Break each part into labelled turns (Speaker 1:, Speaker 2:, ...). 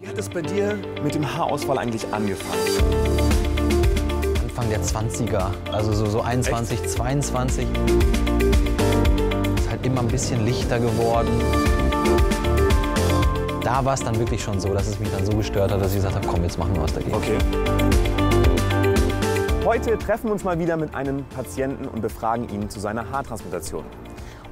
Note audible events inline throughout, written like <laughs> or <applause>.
Speaker 1: Wie hat es bei dir mit dem Haarausfall eigentlich angefangen?
Speaker 2: Anfang der 20er, also so, so 21, 22. Ist halt immer ein bisschen lichter geworden. Da war es dann wirklich schon so, dass es mich dann so gestört hat, dass ich gesagt habe, komm, jetzt machen wir was dagegen.
Speaker 1: Okay. Heute treffen wir uns mal wieder mit einem Patienten und befragen ihn zu seiner Haartransplantation.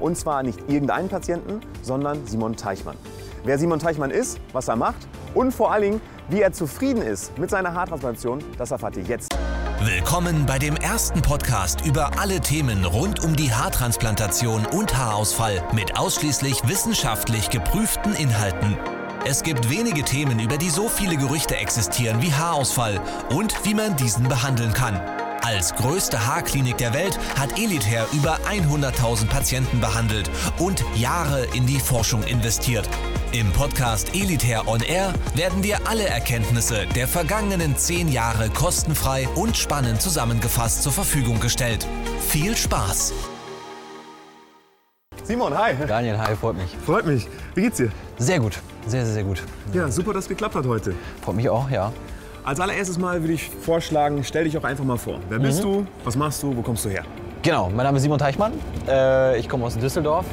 Speaker 1: Und zwar nicht irgendeinen Patienten, sondern Simon Teichmann. Wer Simon Teichmann ist, was er macht und vor allen Dingen, wie er zufrieden ist mit seiner Haartransplantation, das erfahrt ihr jetzt.
Speaker 3: Willkommen bei dem ersten Podcast über alle Themen rund um die Haartransplantation und Haarausfall mit ausschließlich wissenschaftlich geprüften Inhalten. Es gibt wenige Themen, über die so viele Gerüchte existieren wie Haarausfall und wie man diesen behandeln kann. Als größte Haarklinik der Welt hat Elitair über 100.000 Patienten behandelt und Jahre in die Forschung investiert. Im Podcast Elitair On Air werden dir alle Erkenntnisse der vergangenen zehn Jahre kostenfrei und spannend zusammengefasst zur Verfügung gestellt. Viel Spaß!
Speaker 1: Simon, hi.
Speaker 2: Daniel, hi, freut mich.
Speaker 1: Freut mich. Wie geht's dir?
Speaker 2: Sehr gut, sehr, sehr, sehr gut.
Speaker 1: Ja, super, dass es geklappt hat heute.
Speaker 2: Freut mich auch, ja.
Speaker 1: Als allererstes Mal würde ich vorschlagen, stell dich auch einfach mal vor. Wer bist du? Was machst du? Wo kommst du her?
Speaker 2: Genau, mein Name ist Simon Teichmann. Äh, ich komme aus Düsseldorf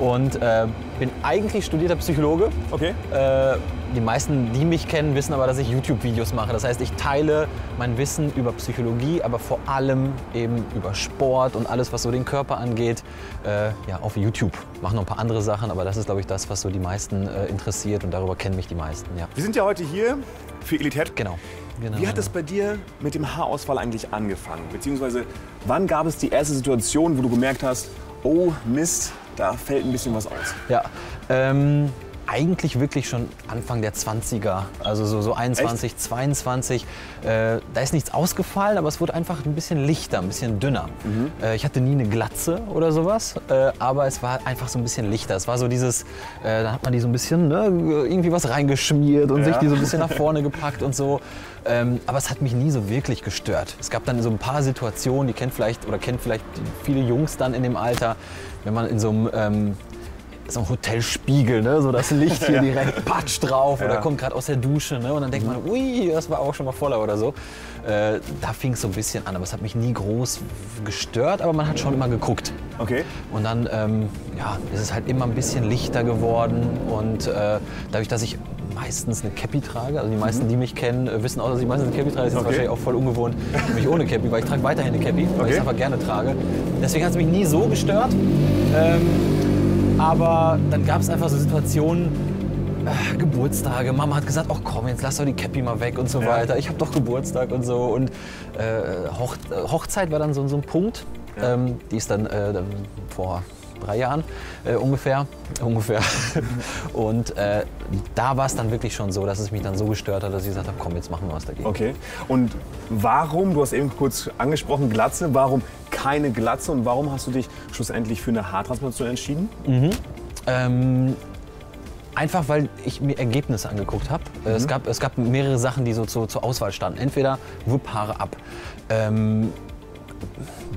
Speaker 2: und äh, bin eigentlich studierter Psychologe.
Speaker 1: Okay.
Speaker 2: Äh, die meisten, die mich kennen, wissen aber, dass ich YouTube-Videos mache. Das heißt, ich teile mein Wissen über Psychologie, aber vor allem eben über Sport und alles, was so den Körper angeht, äh, ja, auf YouTube. Mache noch ein paar andere Sachen, aber das ist, glaube ich, das, was so die meisten äh, interessiert und darüber kennen mich die meisten. Ja.
Speaker 1: Wir sind ja heute hier für Elität.
Speaker 2: Genau. genau.
Speaker 1: Wie hat es bei dir mit dem Haarausfall eigentlich angefangen? Beziehungsweise wann gab es die erste Situation, wo du gemerkt hast, oh Mist, da fällt ein bisschen was aus?
Speaker 2: Ja, ähm, eigentlich wirklich schon Anfang der 20er, also so, so 21,
Speaker 1: Echt?
Speaker 2: 22. Äh, da ist nichts ausgefallen, aber es wurde einfach ein bisschen lichter, ein bisschen dünner. Äh, ich hatte nie eine Glatze oder sowas, äh, aber es war einfach so ein bisschen lichter. Es war so dieses, äh, da hat man die so ein bisschen ne, irgendwie was reingeschmiert und
Speaker 1: Ja.
Speaker 2: sich die so ein bisschen nach <laughs> vorne gepackt und so. Ähm, aber es hat mich nie so wirklich gestört. Es gab dann so ein paar Situationen, die kennt vielleicht oder kennt vielleicht viele Jungs dann in dem Alter, wenn man in so einem ähm, so ein Hotelspiegel, ne? so das Licht hier <laughs> direkt patsch drauf oder
Speaker 1: Ja.
Speaker 2: kommt gerade aus der Dusche ne? und dann denkt man, ui, das war auch schon mal voller oder so. Äh, da fing es so ein bisschen an, aber es hat mich nie groß gestört, aber man hat schon immer geguckt.
Speaker 1: Okay.
Speaker 2: Und dann ähm, ja, ist es halt immer ein bisschen lichter geworden und äh, dadurch, dass ich meistens eine Cappy trage, also die meisten, die mich kennen, äh, wissen auch, dass ich meistens eine Cappy trage, das ist
Speaker 1: Mhm. Okay.
Speaker 2: wahrscheinlich auch voll ungewohnt, mich ohne Cappy, weil ich trage weiterhin eine Cappy, weil ich
Speaker 1: Okay.
Speaker 2: es einfach gerne trage. Deswegen hat es mich nie so gestört. Ähm, aber dann gab es einfach so Situationen, äh, Geburtstage. Mama hat gesagt, ach komm, jetzt lass doch die Cappy mal weg und so
Speaker 1: Ja.
Speaker 2: weiter. Ich habe doch Geburtstag und so. Und äh, Hoch Hochzeit war dann so, so ein Punkt. Ähm, die ist dann, äh, dann vor drei Jahren äh, ungefähr. <laughs> ungefähr. und äh, da war es dann wirklich schon so, dass es mich dann so gestört hat, dass ich gesagt habe, komm, jetzt machen wir was dagegen.
Speaker 1: Okay. Und warum, du hast eben kurz angesprochen, Glatze, warum keine Glatze und warum hast du dich schlussendlich für eine Haartransplantation entschieden?
Speaker 2: Ähm, einfach weil ich mir Ergebnisse angeguckt habe. Es, gab, es gab mehrere Sachen, die so zu, zur Auswahl standen. Entweder wupp Haare ab. Ähm,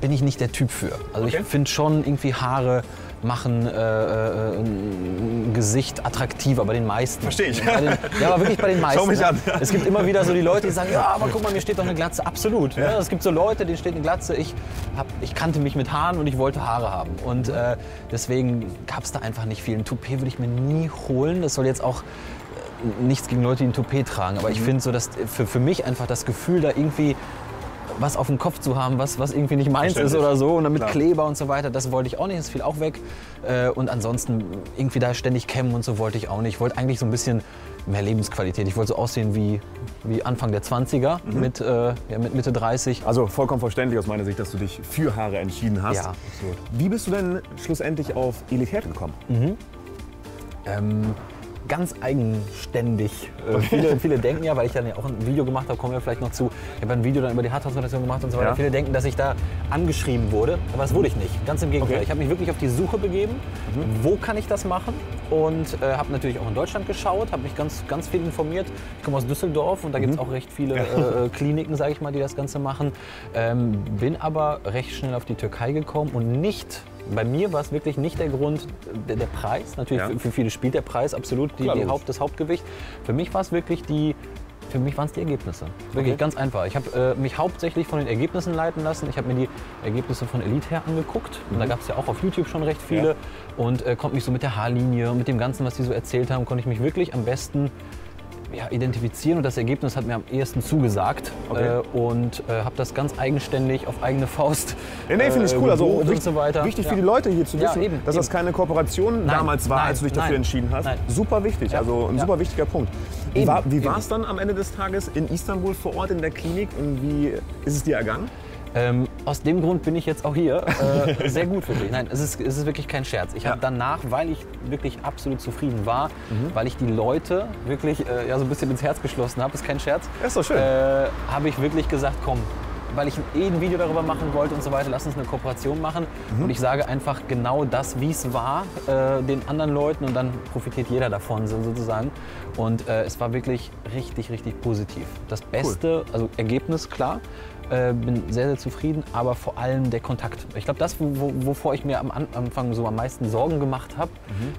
Speaker 2: bin ich nicht der Typ für. Also
Speaker 1: Okay.
Speaker 2: ich finde schon irgendwie Haare machen äh, äh, ein Gesicht attraktiver bei den meisten.
Speaker 1: Versteh ich.
Speaker 2: Den, ja, aber wirklich bei den <laughs> meisten.
Speaker 1: Schau mich
Speaker 2: ne?
Speaker 1: an. <laughs>
Speaker 2: Es gibt immer wieder so die Leute, die sagen, ja, aber guck mal, mir steht doch eine Glatze. Absolut. Ne? Es gibt so Leute, denen steht eine Glatze. Ich, hab, ich kannte mich mit Haaren und ich wollte Haare haben. Und äh, deswegen gab es da einfach nicht viel. Ein Toupet würde ich mir nie holen. Das soll jetzt auch äh, nichts gegen Leute, die ein Toupet tragen. Aber ich finde so, dass für, für mich einfach das Gefühl, da irgendwie was auf dem Kopf zu haben, was, was irgendwie nicht meins ist oder so. Und dann mit
Speaker 1: Klar.
Speaker 2: Kleber und so weiter, das wollte ich auch nicht, das fiel auch weg. Äh, Und ansonsten irgendwie da ständig kämmen und so wollte ich auch nicht. Ich wollte eigentlich so ein bisschen mehr Lebensqualität. Ich wollte so aussehen wie, wie Anfang der 20er mit, äh, ja, mit Mitte 30.
Speaker 1: Also vollkommen verständlich aus meiner Sicht, dass du dich für Haare entschieden hast.
Speaker 2: Ja, absolut.
Speaker 1: Wie bist du denn schlussendlich auf Elität gekommen?
Speaker 2: Ähm, ganz eigenständig. Äh, viele, viele denken ja, weil ich dann ja auch ein Video gemacht habe, kommen wir vielleicht noch zu. Ich habe ein Video dann über die Haartransplantation gemacht und so weiter.
Speaker 1: Ja.
Speaker 2: Viele denken, dass ich da angeschrieben wurde, aber das wurde ich nicht. Ganz im Gegenteil.
Speaker 1: Okay.
Speaker 2: Ich habe mich wirklich auf die Suche begeben, wo kann ich das machen und äh, habe natürlich auch in Deutschland geschaut, habe mich ganz, ganz viel informiert. Ich komme aus Düsseldorf und da gibt es auch recht viele äh, Kliniken, sage ich mal, die das Ganze machen. Ähm, bin aber recht schnell auf die Türkei gekommen und nicht bei mir war es wirklich nicht der Grund, der, der Preis. Natürlich
Speaker 1: Ja.
Speaker 2: für, für viele spielt der Preis absolut die,
Speaker 1: Klar,
Speaker 2: die. Haupt, das Hauptgewicht. Für mich war es wirklich die. Für mich waren es die Ergebnisse. Wirklich
Speaker 1: Okay.
Speaker 2: ganz einfach. Ich habe äh, mich hauptsächlich von den Ergebnissen leiten lassen. Ich habe mir die Ergebnisse von Elite her angeguckt. Und da gab es ja auch auf YouTube schon recht viele.
Speaker 1: Mhm. Ja.
Speaker 2: Und äh, konnte mich so mit der Haarlinie und mit dem Ganzen, was die so erzählt haben, konnte ich mich wirklich am besten ja, identifizieren und das Ergebnis hat mir am ehesten zugesagt
Speaker 1: Okay.
Speaker 2: äh, und äh, habe das ganz eigenständig auf eigene Faust
Speaker 1: Ja, nee, finde ich
Speaker 2: äh,
Speaker 1: cool. Also wichtig,
Speaker 2: und so weiter.
Speaker 1: wichtig
Speaker 2: ja.
Speaker 1: für die Leute hier zu
Speaker 2: Ja,
Speaker 1: wissen,
Speaker 2: eben,
Speaker 1: dass das
Speaker 2: eben.
Speaker 1: keine Kooperation
Speaker 2: Nein,
Speaker 1: damals war,
Speaker 2: nein,
Speaker 1: als du dich dafür
Speaker 2: nein,
Speaker 1: entschieden hast. Super wichtig,
Speaker 2: Ja,
Speaker 1: also ein
Speaker 2: ja.
Speaker 1: super wichtiger Punkt. Wie
Speaker 2: Eben,
Speaker 1: war wie war es dann am Ende des Tages in Istanbul vor Ort in der Klinik und wie ist es dir ergangen?
Speaker 2: Ähm, aus dem Grund bin ich jetzt auch hier. Äh, sehr gut wirklich. Nein, es ist, es ist wirklich kein Scherz. Ich habe
Speaker 1: Ja.
Speaker 2: danach, weil ich wirklich absolut zufrieden war,
Speaker 1: Mhm.
Speaker 2: weil ich die Leute wirklich äh, ja, so ein bisschen ins Herz geschlossen habe, ist kein Scherz,
Speaker 1: Ja, ist doch schön.
Speaker 2: äh, habe ich wirklich gesagt, komm, weil ich eh ein Video darüber machen wollte und so weiter, lass uns eine Kooperation machen.
Speaker 1: Mhm.
Speaker 2: Und ich sage einfach genau das, wie es war, äh, den anderen Leuten und dann profitiert jeder davon so, sozusagen. Und äh, es war wirklich richtig, richtig positiv. Das Beste, also Ergebnis, klar. Äh, bin sehr, sehr zufrieden, aber vor allem der Kontakt. Ich glaube, das, wo, wo, wovor ich mir am An- Anfang so am meisten Sorgen gemacht habe,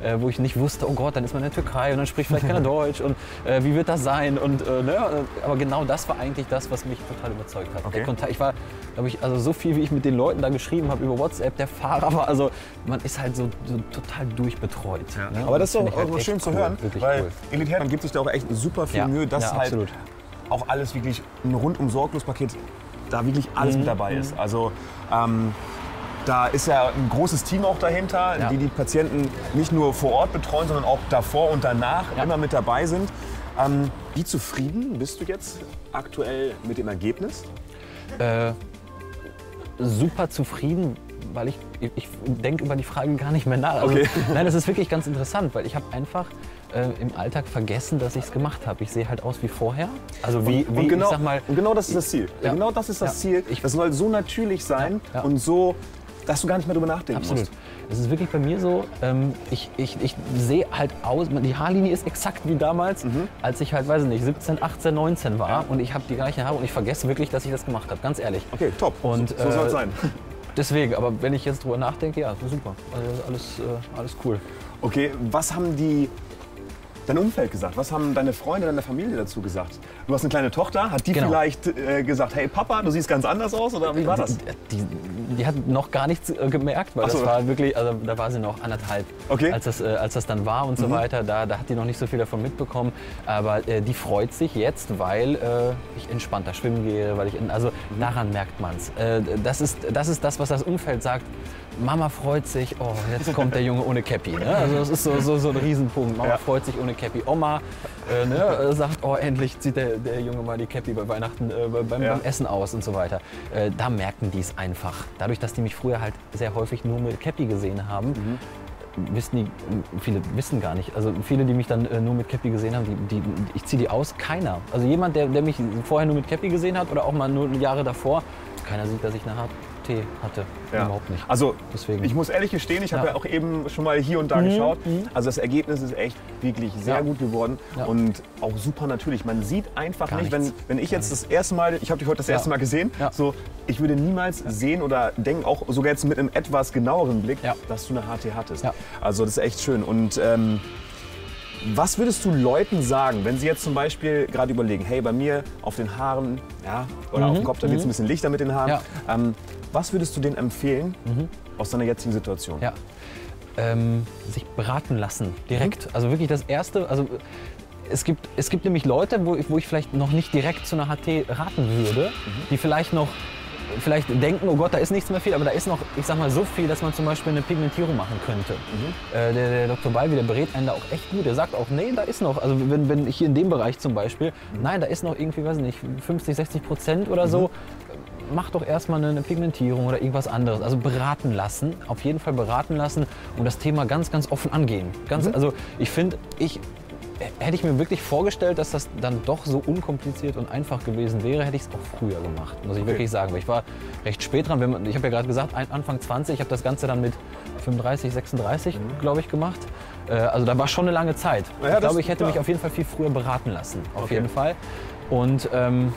Speaker 2: äh, wo ich nicht wusste, oh Gott, dann ist man in der Türkei und dann spricht vielleicht keiner <laughs> Deutsch und äh, wie wird das sein? Und, äh, ne? Aber genau das war eigentlich das, was mich total überzeugt hat.
Speaker 1: Okay.
Speaker 2: Der Kontakt, ich war, glaube ich, also so viel, wie ich mit den Leuten da geschrieben habe über WhatsApp, der Fahrer war, also man ist halt so, so total durchbetreut. ne?
Speaker 1: Aber das ist doch
Speaker 2: finde ich
Speaker 1: auch
Speaker 2: halt
Speaker 1: schön
Speaker 2: echt
Speaker 1: zu
Speaker 2: cool,
Speaker 1: hören, weil
Speaker 2: cool.
Speaker 1: Elite Herren gibt sich da auch echt super viel
Speaker 2: Ja,
Speaker 1: Mühe, dass
Speaker 2: ja,
Speaker 1: halt auch alles wirklich ein rundum sorglos Paket, da wirklich alles
Speaker 2: Mhm,
Speaker 1: mit dabei ist. Also ähm, da ist ja ein großes Team auch dahinter,
Speaker 2: Ja.
Speaker 1: die die Patienten nicht nur vor Ort betreuen, sondern auch davor und danach
Speaker 2: Ja.
Speaker 1: immer mit dabei sind. Ähm, wie zufrieden bist du jetzt aktuell mit dem Ergebnis?
Speaker 2: Äh, super zufrieden, weil ich, ich, denke über die Frage gar nicht mehr nach. Also,
Speaker 1: Okay.
Speaker 2: Nein, das ist wirklich ganz interessant, weil ich habe einfach äh, im Alltag vergessen, dass ich es gemacht habe. Ich sehe halt aus wie vorher. Also wie, wie
Speaker 1: und, genau,
Speaker 2: ich sag mal,
Speaker 1: und genau das ist das Ziel.
Speaker 2: Ja.
Speaker 1: Genau das ist das
Speaker 2: Ja.
Speaker 1: Ziel.
Speaker 2: Ich-
Speaker 1: Das soll so natürlich sein
Speaker 2: Ja, ja.
Speaker 1: und so, dass du gar nicht mehr drüber nachdenken
Speaker 2: Absolut.
Speaker 1: musst.
Speaker 2: Es ist wirklich bei mir so, ähm, ich, ich, ich sehe halt aus, die Haarlinie ist exakt wie damals,
Speaker 1: Mhm.
Speaker 2: als ich halt, weiß ich nicht, 17, 18, 19 war und ich habe die gleichen Haare und ich vergesse wirklich, dass ich das gemacht habe, ganz ehrlich.
Speaker 1: Okay, top.
Speaker 2: Und,
Speaker 1: so so soll
Speaker 2: äh,
Speaker 1: es sein. <laughs>
Speaker 2: Deswegen, aber wenn ich jetzt drüber nachdenke, ja, super. Also alles, äh, alles cool.
Speaker 1: Okay, was haben die dein Umfeld gesagt? Was haben deine Freunde, deine Familie dazu gesagt? Du hast eine kleine Tochter, hat die
Speaker 2: Genau.
Speaker 1: vielleicht äh, gesagt, hey Papa, du siehst ganz anders aus oder wie war das?
Speaker 2: Die, die hat noch gar nichts äh, gemerkt, weil
Speaker 1: so.
Speaker 2: das war wirklich, also da war sie noch anderthalb,
Speaker 1: Okay. Mhm.
Speaker 2: als, das, äh, als das dann war und so weiter. Da, da hat die noch nicht so viel davon mitbekommen. Aber äh, die freut sich jetzt, weil äh, ich entspannter schwimmen gehe, weil ich, also
Speaker 1: Mhm.
Speaker 2: daran merkt man es. Äh, das, ist, das ist das, was das Umfeld sagt. Mama freut sich, oh, jetzt kommt der Junge ohne Cappy. Ne? Also das ist so, so, so ein Riesenpunkt. Mama
Speaker 1: Ja.
Speaker 2: freut sich ohne Cappy. Oma äh, ne, äh, sagt, oh, endlich zieht der, der Junge mal die Cappy bei Weihnachten äh, beim,
Speaker 1: Ja.
Speaker 2: beim Essen aus und so weiter. Äh, da merken die es einfach. Dadurch, dass die mich früher halt sehr häufig nur mit Cappy gesehen haben, wissen die, viele wissen gar nicht. Also viele, die mich dann äh, nur mit Cappy gesehen haben, die, die, ich ziehe die aus, keiner. Also jemand, der, der mich vorher nur mit Cappy gesehen hat oder auch mal nur Jahre davor, keiner sieht, dass ich eine HT hatte. Überhaupt nicht.
Speaker 1: Also
Speaker 2: Deswegen.
Speaker 1: ich muss ehrlich gestehen, ich habe
Speaker 2: Ja.
Speaker 1: ja auch eben schon mal hier und da geschaut. Also das Ergebnis ist echt wirklich sehr
Speaker 2: Ja.
Speaker 1: gut geworden
Speaker 2: Ja.
Speaker 1: und auch super natürlich. Man sieht einfach
Speaker 2: Gar
Speaker 1: nicht, wenn,
Speaker 2: nichts.
Speaker 1: wenn ich jetzt das erste Mal, ich habe dich heute das
Speaker 2: Ja.
Speaker 1: erste Mal gesehen,
Speaker 2: Ja.
Speaker 1: so ich würde niemals sehen oder denken, auch sogar jetzt mit einem etwas genaueren Blick,
Speaker 2: Ja.
Speaker 1: dass du eine HT hattest.
Speaker 2: Ja.
Speaker 1: Also das ist echt schön und ähm, was würdest du Leuten sagen, wenn sie jetzt zum Beispiel gerade überlegen, hey, bei mir auf den Haaren ja, oder auf dem Kopf, da wird es ein bisschen lichter mit den Haaren.
Speaker 2: Mhm. Ja.
Speaker 1: Ähm, was würdest du denen empfehlen aus deiner jetzigen Situation?
Speaker 2: Ja. Ähm, sich beraten lassen, direkt. Also wirklich das Erste. Also es gibt, es gibt nämlich Leute, wo, ich- wo ich vielleicht noch nicht direkt zu einer HT raten würde, die vielleicht noch vielleicht denken, oh Gott, da ist nichts mehr viel, aber da ist noch, ich sag mal, so viel, dass man zum Beispiel eine Pigmentierung machen könnte. Äh, der, der Dr. Balvi, der berät einen da auch echt gut. Der sagt auch, nee, da ist noch, also wenn, wenn hier in dem Bereich zum Beispiel, nein, da ist noch irgendwie, weiß ich nicht, 50, 60 Prozent oder so. Mach doch erstmal eine, Pigmentierung oder irgendwas anderes. Also beraten lassen, auf jeden Fall beraten lassen und das Thema ganz, ganz offen angehen. Ganz, Also ich finde, ich hätte ich mir wirklich vorgestellt, dass das dann doch so unkompliziert und einfach gewesen wäre, hätte ich es auch früher gemacht, muss ich wirklich sagen. Weil ich war recht spät dran. Man, ich habe ja gerade gesagt, Anfang 20, ich habe das Ganze dann mit 35, 36, glaube ich, gemacht. Äh, Also da war schon eine lange Zeit.
Speaker 1: Ja,
Speaker 2: ich glaube, ich hätte
Speaker 1: klar.
Speaker 2: mich auf jeden Fall viel früher beraten lassen. Auf
Speaker 1: Okay.
Speaker 2: jeden Fall. Und ähm,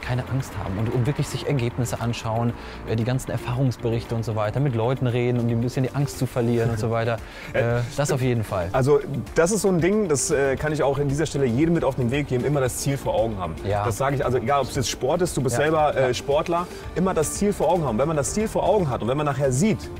Speaker 2: keine Angst haben und, und wirklich sich Ergebnisse anschauen, äh, die ganzen Erfahrungsberichte und so weiter, mit Leuten reden, um die ein bisschen die Angst zu verlieren und so weiter. <laughs> Äh, das auf jeden Fall.
Speaker 1: Also das ist so ein Ding, das äh, kann ich auch in dieser Stelle jedem mit auf den Weg geben, immer das Ziel vor Augen haben.
Speaker 2: Ja.
Speaker 1: Das sage ich, also egal ob es jetzt Sport ist, du bist
Speaker 2: Ja.
Speaker 1: selber äh, Sportler, immer das Ziel vor Augen haben. Wenn man das Ziel vor Augen hat und wenn man nachher sieht,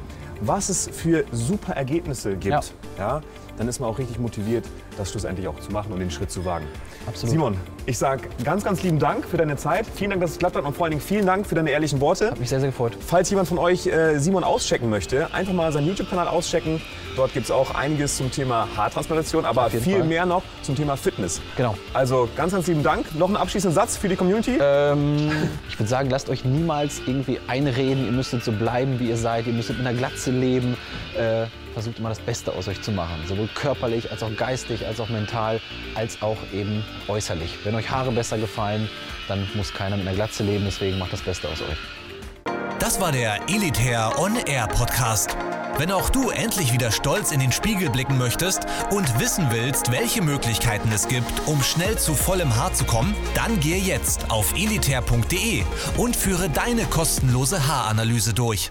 Speaker 1: was es für super Ergebnisse gibt,
Speaker 2: Ja.
Speaker 1: ja. dann ist man auch richtig motiviert, das schlussendlich auch zu machen und den Schritt zu wagen.
Speaker 2: Absolut.
Speaker 1: Simon, ich sage ganz, ganz lieben Dank für deine Zeit. Vielen Dank, dass es geklappt hat und vor allen Dingen vielen Dank für deine ehrlichen Worte.
Speaker 2: Hat mich sehr, sehr gefreut.
Speaker 1: Falls jemand von euch äh, Simon auschecken möchte, einfach mal seinen YouTube-Kanal auschecken. Dort gibt es auch einiges zum Thema Haartransplantation, aber viel
Speaker 2: Fall.
Speaker 1: mehr noch zum Thema Fitness.
Speaker 2: Genau.
Speaker 1: Also ganz, ganz lieben Dank. Noch einen abschließenden Satz für die Community.
Speaker 2: Ähm, ich würde sagen, lasst euch niemals irgendwie einreden, ihr müsstet so bleiben, wie ihr seid, ihr müsstet mit einer Glatze leben. Äh, versucht immer das Beste aus euch zu machen, sowohl körperlich als auch geistig, als auch mental, als auch eben äußerlich. Wenn euch Haare besser gefallen, dann muss keiner mit einer Glatze leben, deswegen macht das Beste aus euch.
Speaker 3: Das war der Elitair On Air Podcast. Wenn auch du endlich wieder stolz in den Spiegel blicken möchtest und wissen willst, welche Möglichkeiten es gibt, um schnell zu vollem Haar zu kommen, dann gehe jetzt auf elitair.de und führe deine kostenlose Haaranalyse durch.